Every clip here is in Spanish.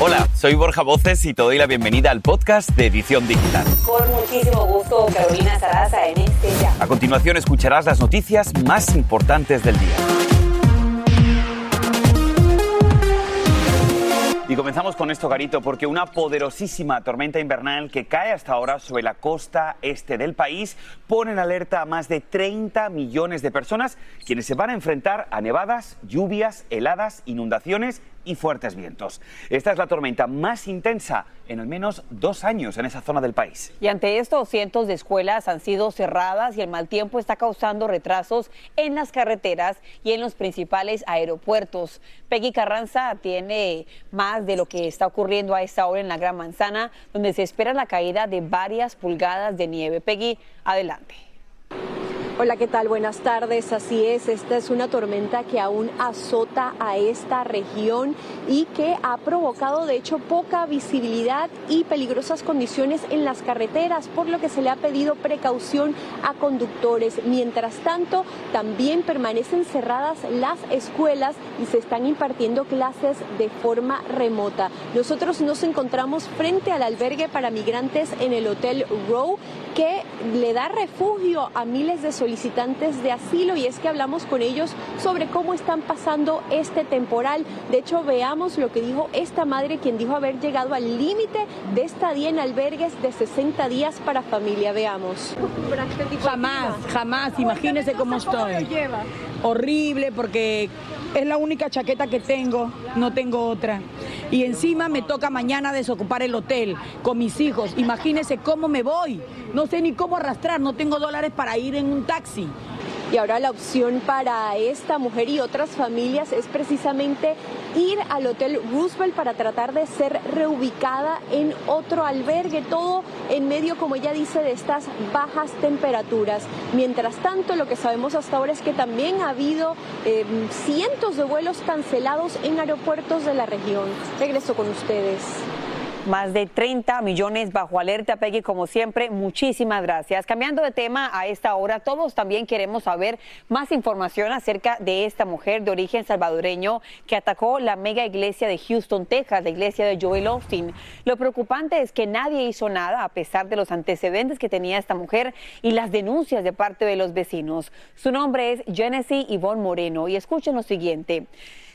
Hola, soy Borja Voces y te doy la bienvenida al podcast de Edición Digital. Con muchísimo gusto, Carolina Sarasa en este ya. A continuación escucharás las noticias más importantes del día. Y comenzamos con esto, Garito, porque una poderosísima tormenta invernal que cae hasta ahora sobre la costa este del país pone en alerta a más de 30 millones de personas quienes se van a enfrentar a nevadas, lluvias, heladas, inundaciones y fuertes vientos. Esta es la tormenta más intensa en al menos dos años en esa zona del país. Y ante esto, cientos de escuelas han sido cerradas y el mal tiempo está causando retrasos en las carreteras y en los principales aeropuertos. Peggy Carranza tiene más de lo que está ocurriendo a esta hora en la Gran Manzana, donde se espera la caída de varias pulgadas de nieve. Peggy, adelante. Hola, ¿qué tal? Buenas tardes. Así es, esta es una tormenta que aún azota a esta región y que ha provocado, de hecho, poca visibilidad y peligrosas condiciones en las carreteras, por lo que se le ha pedido precaución a conductores. Mientras tanto, también permanecen cerradas las escuelas y se están impartiendo clases de forma remota. Nosotros nos encontramos frente al albergue para migrantes en el Hotel Row, que le da refugio a miles de solicitantes de asilo y es que hablamos con ellos sobre cómo están pasando este temporal. De hecho, veamos lo que dijo esta madre, quien dijo haber llegado al límite de estadía en albergues de 60 días para familia. Veamos. Jamás, jamás. Imagínese cómo estoy. Horrible porque es la única chaqueta que tengo, no tengo otra. Y encima me toca mañana desocupar el hotel con mis hijos. Imagínese cómo me voy. No sé ni cómo arrastrar, no tengo dólares para ir en un taxi. Y ahora la opción para esta mujer y otras familias es precisamente ir al Hotel Roosevelt para tratar de ser reubicada en otro albergue, todo en medio, como ella dice, de estas bajas temperaturas. Mientras tanto, lo que sabemos hasta ahora es que también ha habido eh, cientos de vuelos cancelados en aeropuertos de la región. Regreso con ustedes. Más de 30 millones bajo alerta, Peggy, como siempre, muchísimas gracias. Cambiando de tema a esta hora, todos también queremos saber más información acerca de esta mujer de origen salvadoreño que atacó la mega iglesia de Houston, Texas, la iglesia de Joel Austin. Lo preocupante es que nadie hizo nada a pesar de los antecedentes que tenía esta mujer y las denuncias de parte de los vecinos. Su nombre es Genesis Yvonne Moreno y escuchen lo siguiente.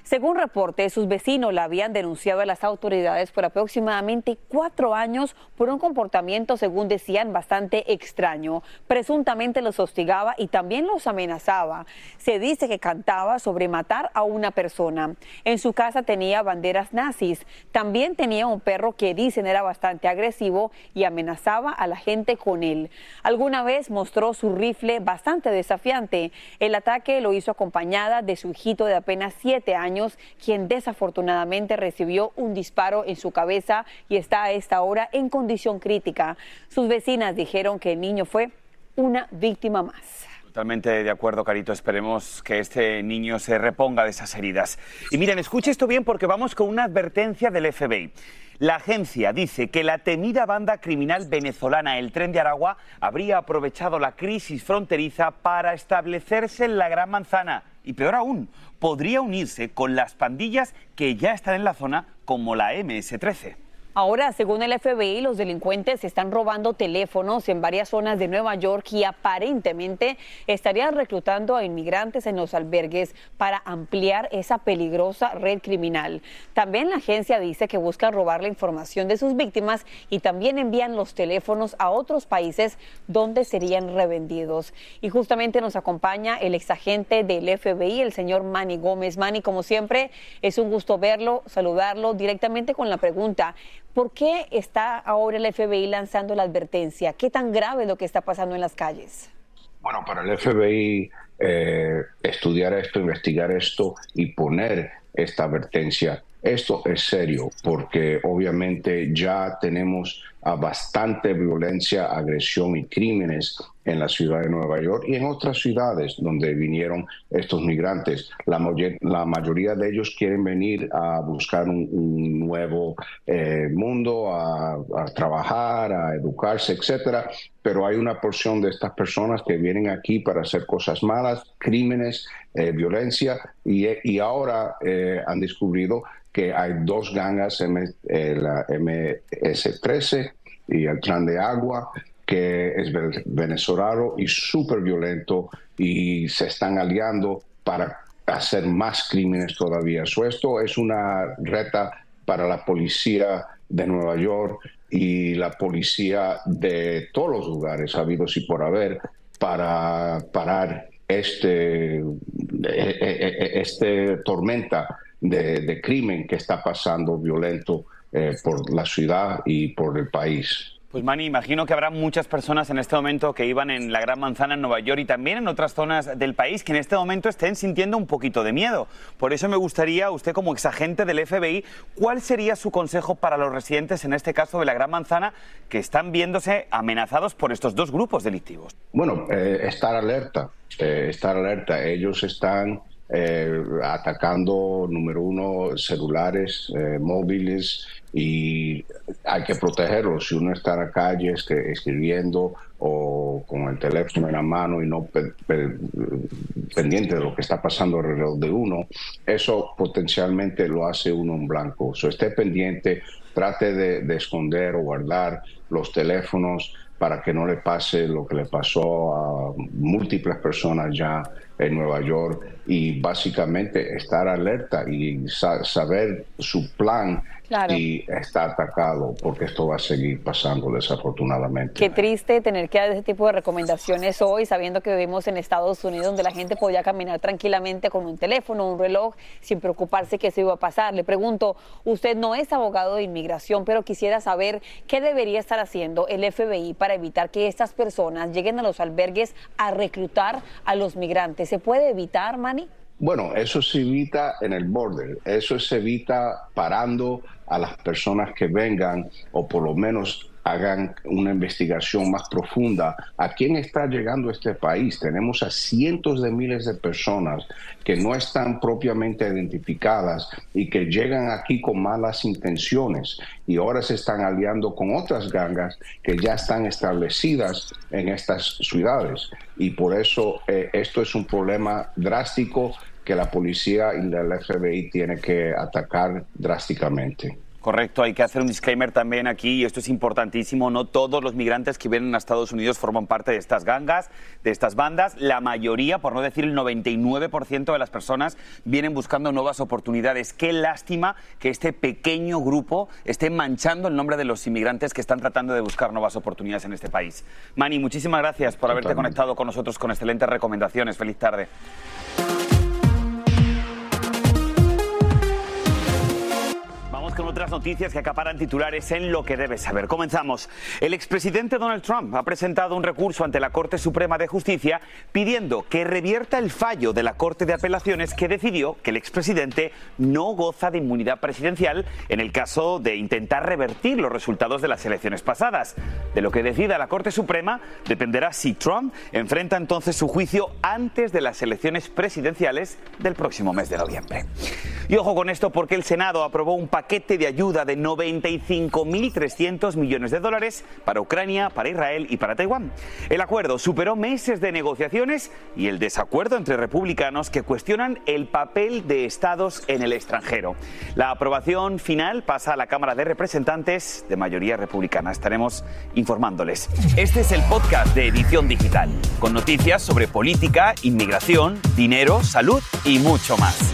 Según reportes, sus vecinos la habían denunciado a las autoridades por aproximadamente cuatro años por un comportamiento, según decían, bastante extraño. Presuntamente los hostigaba y también los amenazaba. Se dice que cantaba sobre matar a una persona. En su casa tenía banderas nazis. También tenía un perro que dicen era bastante agresivo y amenazaba a la gente con él. Alguna vez mostró su rifle bastante desafiante. El ataque lo hizo acompañada de su hijito de apenas siete años quien desafortunadamente recibió un disparo en su cabeza y está a esta hora en condición crítica. Sus vecinas dijeron que el niño fue una víctima más. Totalmente de acuerdo, Carito. Esperemos que este niño se reponga de esas heridas. Y miren, escuche esto bien porque vamos con una advertencia del FBI. La agencia dice que la temida banda criminal venezolana El Tren de Aragua habría aprovechado la crisis fronteriza para establecerse en la Gran Manzana. Y peor aún, podría unirse con las pandillas que ya están en la zona como la MS-13. Ahora, según el FBI, los delincuentes están robando teléfonos en varias zonas de Nueva York y aparentemente estarían reclutando a inmigrantes en los albergues para ampliar esa peligrosa red criminal. También la agencia dice que buscan robar la información de sus víctimas y también envían los teléfonos a otros países donde serían revendidos. Y justamente nos acompaña el exagente del FBI, el señor Manny Gómez. Manny, como siempre, es un gusto verlo, saludarlo directamente con la pregunta. ¿Por qué está ahora el FBI lanzando la advertencia? ¿Qué tan grave es lo que está pasando en las calles? Bueno, para el FBI eh, estudiar esto, investigar esto y poner esta advertencia, esto es serio porque obviamente ya tenemos bastante violencia, agresión y crímenes en la ciudad de Nueva York y en otras ciudades donde vinieron estos migrantes. La, la mayoría de ellos quieren venir a buscar un, nuevo eh, mundo, a, trabajar, a educarse, etcétera. Pero hay una porción de estas personas que vienen aquí para hacer cosas malas, crímenes, eh, violencia, y, ahora eh, han descubierto que hay dos gangas, la MS-13 y el Clan de Agua, que es venezolano y súper violento y se están aliando para hacer más crímenes todavía. esto es una reta para la policía de Nueva York y la policía de todos los lugares habidos y por haber para parar este, e, e, e, este tormenta de, crimen que está pasando violento eh, por la ciudad y por el país. Pues Mani, imagino que habrá muchas personas en este momento que iban en la Gran Manzana en Nueva York y también en otras zonas del país que en este momento estén sintiendo un poquito de miedo. Por eso me gustaría, usted como exagente del FBI, ¿cuál sería su consejo para los residentes, en este caso de la Gran Manzana, que están viéndose amenazados por estos dos grupos delictivos? Bueno, eh, estar alerta, eh, estar alerta. Ellos están eh, atacando, número uno, celulares, móviles, y hay que protegerlos. Si uno está en la calle escribiendo o con el teléfono en la mano y no pendiente de lo que está pasando alrededor de uno, eso potencialmente lo hace uno en blanco. So, esté pendiente, trate de, esconder o guardar los teléfonos para que no le pase lo que le pasó a múltiples personas ya en Nueva York y básicamente estar alerta y saber su plan y está atacado porque esto va a seguir pasando desafortunadamente. Qué triste tener que dar ese tipo de recomendaciones hoy, sabiendo que vivimos en Estados Unidos donde la gente podía caminar tranquilamente con un teléfono, un reloj, sin preocuparse que eso iba a pasar. Le pregunto, usted no es abogado de inmigración, pero quisiera saber qué debería estar haciendo el FBI para evitar que estas personas lleguen a los albergues a reclutar a los migrantes. ¿Se puede evitar, Manny? Bueno, eso se evita en el border, eso se evita parando a las personas que vengan o por lo menos hagan una investigación más profunda a quién está llegando este país. Tenemos a cientos de miles de personas que no están propiamente identificadas y que llegan aquí con malas intenciones y ahora se están aliando con otras gangas que ya están establecidas en estas ciudades. Y por eso eh, esto es un problema drástico que la policía y el FBI tiene que atacar drásticamente. Correcto, hay que hacer un disclaimer también aquí, y esto es importantísimo, no todos los migrantes que vienen a Estados Unidos forman parte de estas gangas, de estas bandas, la mayoría, por no decir el 99% de las personas, vienen buscando nuevas oportunidades. Qué lástima que este pequeño grupo esté manchando el nombre de los inmigrantes que están tratando de buscar nuevas oportunidades en este país. Mani, muchísimas gracias por haberte conectado con nosotros con excelentes recomendaciones. Feliz tarde. Con otras noticias que acaparan titulares en lo que debes saber. Comenzamos. El expresidente Donald Trump ha presentado un recurso ante la Corte Suprema de Justicia pidiendo que revierta el fallo de la Corte de Apelaciones que decidió que el expresidente no goza de inmunidad presidencial en el caso de intentar revertir los resultados de las elecciones pasadas. De lo que decida la Corte Suprema dependerá si Trump enfrenta entonces su juicio antes de las elecciones presidenciales del próximo mes de noviembre. Y ojo con esto porque el Senado aprobó un de ayuda de 95.300 millones de dólares para Ucrania, para Israel y para Taiwán. El acuerdo superó meses de negociaciones y el desacuerdo entre republicanos que cuestionan el papel de estados en el extranjero. La aprobación final pasa a la Cámara de Representantes de mayoría republicana. Estaremos informándoles. Este es el podcast de Edición Digital, con noticias sobre política, inmigración, dinero, salud y mucho más.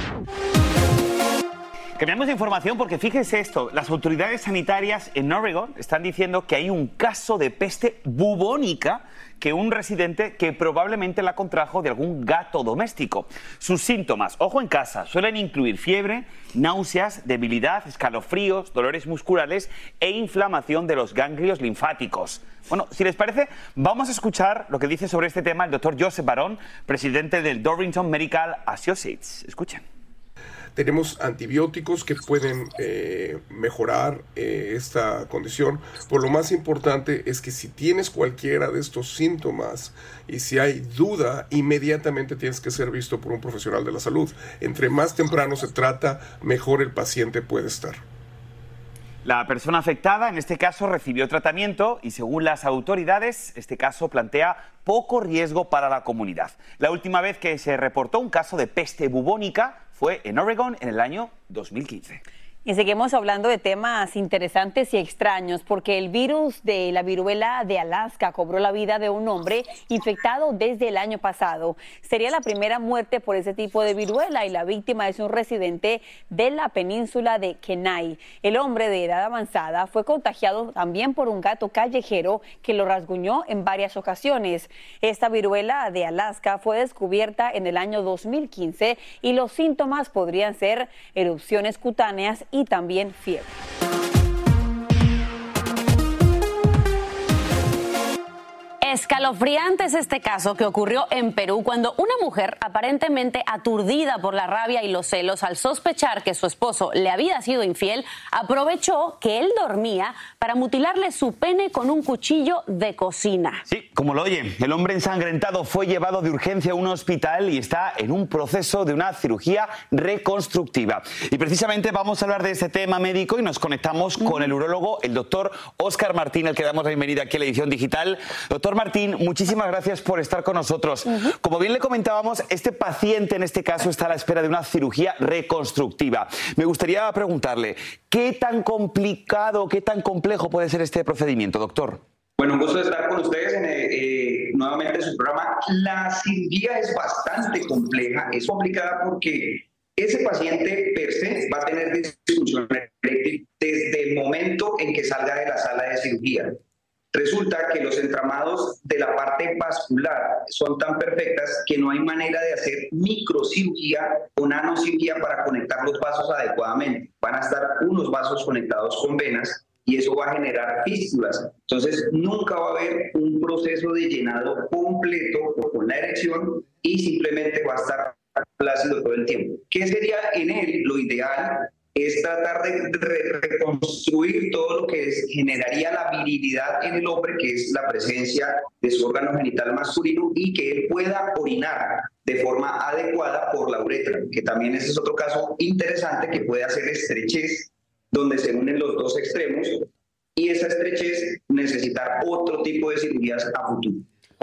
Cambiamos de información porque fíjese esto, las autoridades sanitarias en Oregon están diciendo que hay un caso de peste bubónica que un residente que probablemente la contrajo de algún gato doméstico. Sus síntomas, ojo en casa, suelen incluir fiebre, náuseas, debilidad, escalofríos, dolores musculares e inflamación de los ganglios linfáticos. Bueno, si les parece, vamos a escuchar lo que dice sobre este tema el doctor Joseph Barón, presidente del Dorrington Medical Associates. Escuchen. Tenemos antibióticos que pueden eh, mejorar eh, esta condición. Por lo más importante es que si tienes cualquiera de estos síntomas y si hay duda, inmediatamente tienes que ser visto por un profesional de la salud. Entre más temprano se trata, mejor el paciente puede estar. La persona afectada, en este caso, recibió tratamiento y según las autoridades, este caso plantea poco riesgo para la comunidad. La última vez que se reportó un caso de peste bubónica fue en Oregon en el año 2015. Y seguimos hablando de temas interesantes y extraños porque el virus de la viruela de Alaska cobró la vida de un hombre infectado desde el año pasado. Sería la primera muerte por ese tipo de viruela y la víctima es un residente de la península de Kenai. El hombre de edad avanzada fue contagiado también por un gato callejero que lo rasguñó en varias ocasiones. Esta viruela de Alaska fue descubierta en el año 2015 y los síntomas podrían ser erupciones cutáneas y también fiebre. Escalofriante es este caso que ocurrió en Perú cuando una mujer, aparentemente aturdida por la rabia y los celos al sospechar que su esposo le había sido infiel, aprovechó que él dormía para mutilarle su pene con un cuchillo de cocina. Sí, como lo oye, el hombre ensangrentado fue llevado de urgencia a un hospital y está en un proceso de una cirugía reconstructiva. Y precisamente vamos a hablar de este tema médico y nos conectamos con el urólogo, el doctor Oscar Martín, al que damos la bienvenida aquí a la edición digital. Doctor Martín, muchísimas gracias por estar con nosotros. Como bien le comentábamos, este paciente en este caso está a la espera de una cirugía reconstructiva. Me gustaría preguntarle, ¿qué tan complicado, qué tan complejo puede ser este procedimiento, doctor? Bueno, un gusto estar con ustedes en, eh, eh, nuevamente en su programa. La cirugía es bastante compleja, es complicada porque ese paciente per se va a tener disfunción eréctil desde el momento en que salga de la sala de cirugía. Resulta que los entramados de la parte vascular son tan perfectas que no hay manera de hacer microcirugía o nanocirugía para conectar los vasos adecuadamente. Van a estar unos vasos conectados con venas y eso va a generar fístulas. Entonces, nunca va a haber un proceso de llenado completo con la erección y simplemente va a estar plácido todo el tiempo. ¿Qué sería en él lo ideal? Es tratar de reconstruir todo lo que generaría la virilidad en el hombre, que es la presencia de su órgano genital masculino y que él pueda orinar de forma adecuada por la uretra, que también ese es otro caso interesante que puede hacer estrechez donde se unen los dos extremos y esa estrechez necesitar otro tipo de cirugías a futuro.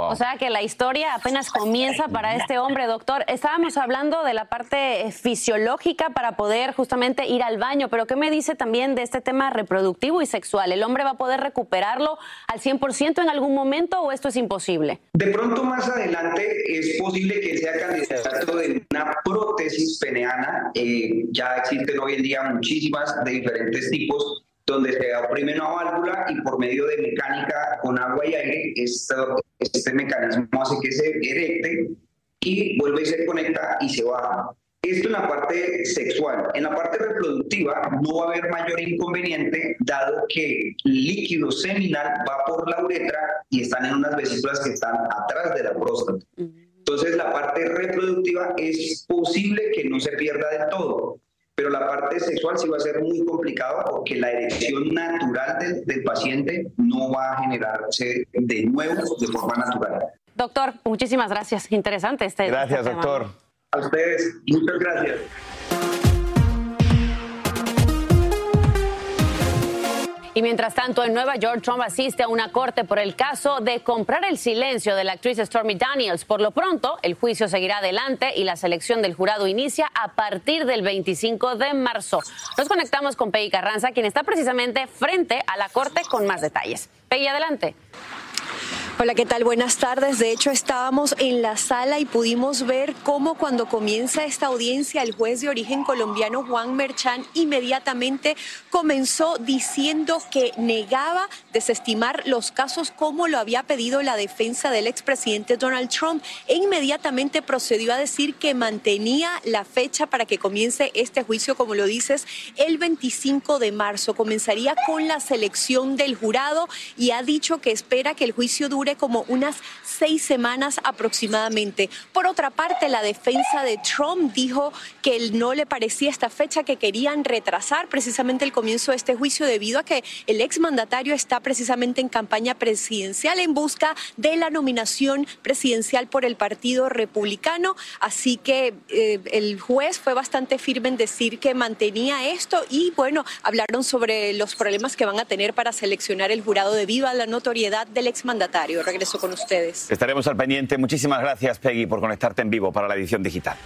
O sea que la historia apenas comienza para este hombre, doctor. Estábamos hablando de la parte eh, fisiológica para poder justamente ir al baño, pero ¿qué me dice también de este tema reproductivo y sexual? ¿El hombre va a poder recuperarlo al 100% en algún momento o esto es imposible? De pronto más adelante es posible que sea candidato de una prótesis peneana. Eh, ya existen hoy en día muchísimas de diferentes tipos donde se oprime una válvula y por medio de mecánica con agua y aire, este mecanismo hace que se erecte y vuelve y se conecta y se baja. Esto en la parte sexual. En la parte reproductiva no va a haber mayor inconveniente dado que el líquido seminal va por la uretra y están en unas vesículas que están atrás de la próstata. Entonces la parte reproductiva es posible que no se pierda del todo pero la parte sexual sí va a ser muy complicado porque la erección natural del, paciente no va a generarse de nuevo de forma natural. Doctor, muchísimas gracias. Interesante este. Gracias, este doctor. A ustedes, muchas gracias. Y mientras tanto, en Nueva York, Trump asiste a una corte por el caso de comprar el silencio de la actriz Stormy Daniels. Por lo pronto, el juicio seguirá adelante y la selección del jurado inicia a partir del 25 de marzo. Nos conectamos con Peggy Carranza, quien está precisamente frente a la corte con más detalles. Peggy, adelante. Hola, ¿qué tal? Buenas tardes. De hecho, estábamos en la sala y pudimos ver cómo cuando comienza esta audiencia, el juez de origen colombiano Juan Merchán inmediatamente comenzó diciendo que negaba desestimar los casos como lo había pedido la defensa del expresidente Donald Trump e inmediatamente procedió a decir que mantenía la fecha para que comience este juicio, como lo dices, el 25 de marzo. Comenzaría con la selección del jurado y ha dicho que espera que el juicio dure como unas seis semanas aproximadamente. Por otra parte, la defensa de Trump dijo que no le parecía esta fecha, que querían retrasar precisamente el comienzo de este juicio debido a que el exmandatario está precisamente en campaña presidencial en busca de la nominación presidencial por el Partido Republicano. Así que eh, el juez fue bastante firme en decir que mantenía esto y bueno, hablaron sobre los problemas que van a tener para seleccionar el jurado debido a la notoriedad del exmandatario regreso con ustedes. Estaremos al pendiente. Muchísimas gracias, Peggy, por conectarte en vivo para la edición digital.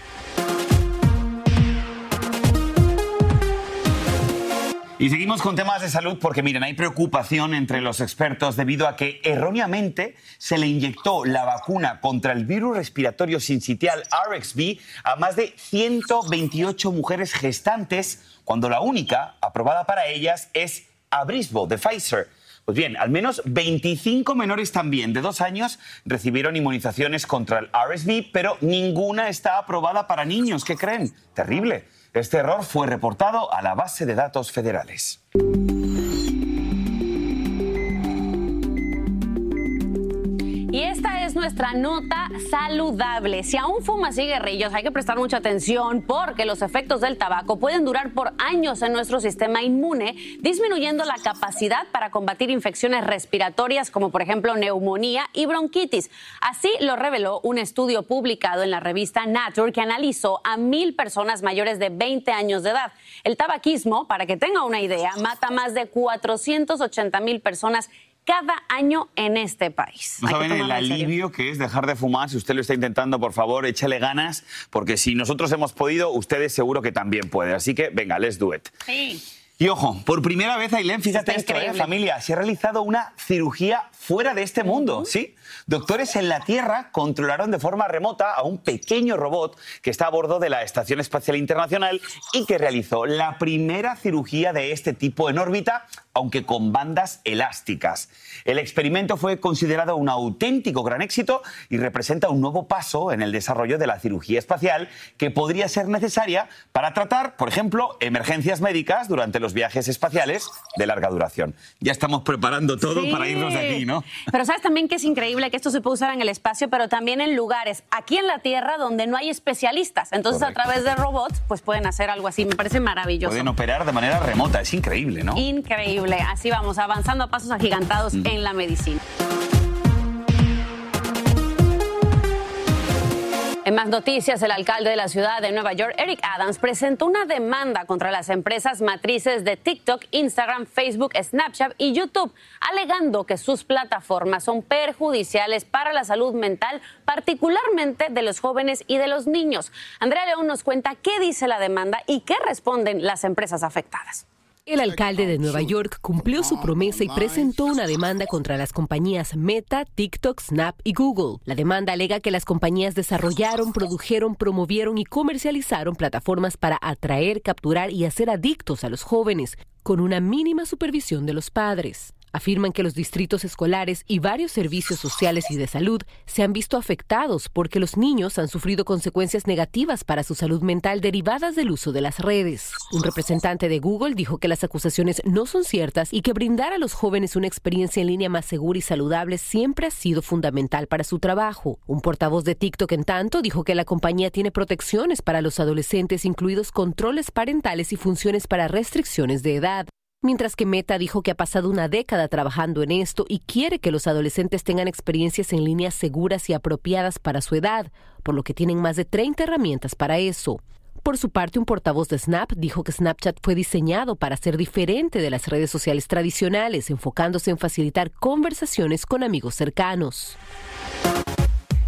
Y seguimos con temas de salud porque miren, hay preocupación entre los expertos debido a que erróneamente se le inyectó la vacuna contra el virus respiratorio sincitial RXV a más de 128 mujeres gestantes cuando la única aprobada para ellas es Abrisbo de Pfizer. Pues bien, al menos 25 menores también de dos años recibieron inmunizaciones contra el RSV, pero ninguna está aprobada para niños. ¿Qué creen? Terrible. Este error fue reportado a la base de datos federales. Y esta es nuestra nota saludable. Si aún fumas cigarrillos, hay que prestar mucha atención porque los efectos del tabaco pueden durar por años en nuestro sistema inmune, disminuyendo la capacidad para combatir infecciones respiratorias como por ejemplo neumonía y bronquitis. Así lo reveló un estudio publicado en la revista Nature que analizó a mil personas mayores de 20 años de edad. El tabaquismo, para que tenga una idea, mata más de 480 mil personas cada año en este país. No saben el alivio que es dejar de fumar. Si usted lo está intentando, por favor, échale ganas, porque si nosotros hemos podido, ustedes seguro que también pueden. Así que, venga, let's do it. Sí. Y ojo, por primera vez, Ailén, fíjate esto, ¿eh? familia, se ha realizado una cirugía fuera de este mundo, ¿sí? Doctores en la Tierra controlaron de forma remota a un pequeño robot que está a bordo de la Estación Espacial Internacional y que realizó la primera cirugía de este tipo en órbita, aunque con bandas elásticas. El experimento fue considerado un auténtico gran éxito y representa un nuevo paso en el desarrollo de la cirugía espacial que podría ser necesaria para tratar, por ejemplo, emergencias médicas durante los viajes espaciales de larga duración. Ya estamos preparando todo para irnos de aquí, ¿no? Pero sabes también que es increíble que esto se puede usar en el espacio, pero también en lugares aquí en la Tierra donde no hay especialistas. Entonces, a través de robots, pues pueden hacer algo así. Me parece maravilloso. Pueden operar de manera remota. Es increíble, ¿no? Increíble. Así vamos, avanzando a pasos agigantados mm. en la medicina. En más noticias, el alcalde de la ciudad de Nueva York, Eric Adams, presentó una demanda contra las empresas matrices de TikTok, Instagram, Facebook, Snapchat y YouTube, alegando que sus plataformas son perjudiciales para la salud mental, particularmente de los jóvenes y de los niños. Andrea León nos cuenta qué dice la demanda y qué responden las empresas afectadas. El alcalde de Nueva York cumplió su promesa y presentó una demanda contra las compañías Meta, TikTok, Snap y Google. La demanda alega que las compañías desarrollaron, produjeron, promovieron y comercializaron plataformas para atraer, capturar y hacer adictos a los jóvenes, con una mínima supervisión de los padres. Afirman que los distritos escolares y varios servicios sociales y de salud se han visto afectados porque los niños han sufrido consecuencias negativas para su salud mental derivadas del uso de las redes. Un representante de Google dijo que las acusaciones no son ciertas y que brindar a los jóvenes una experiencia en línea más segura y saludable siempre ha sido fundamental para su trabajo. Un portavoz de TikTok, en tanto, dijo que la compañía tiene protecciones para los adolescentes, incluidos controles parentales y funciones para restricciones de edad mientras que Meta dijo que ha pasado una década trabajando en esto y quiere que los adolescentes tengan experiencias en línea seguras y apropiadas para su edad, por lo que tienen más de 30 herramientas para eso. Por su parte, un portavoz de Snap dijo que Snapchat fue diseñado para ser diferente de las redes sociales tradicionales, enfocándose en facilitar conversaciones con amigos cercanos.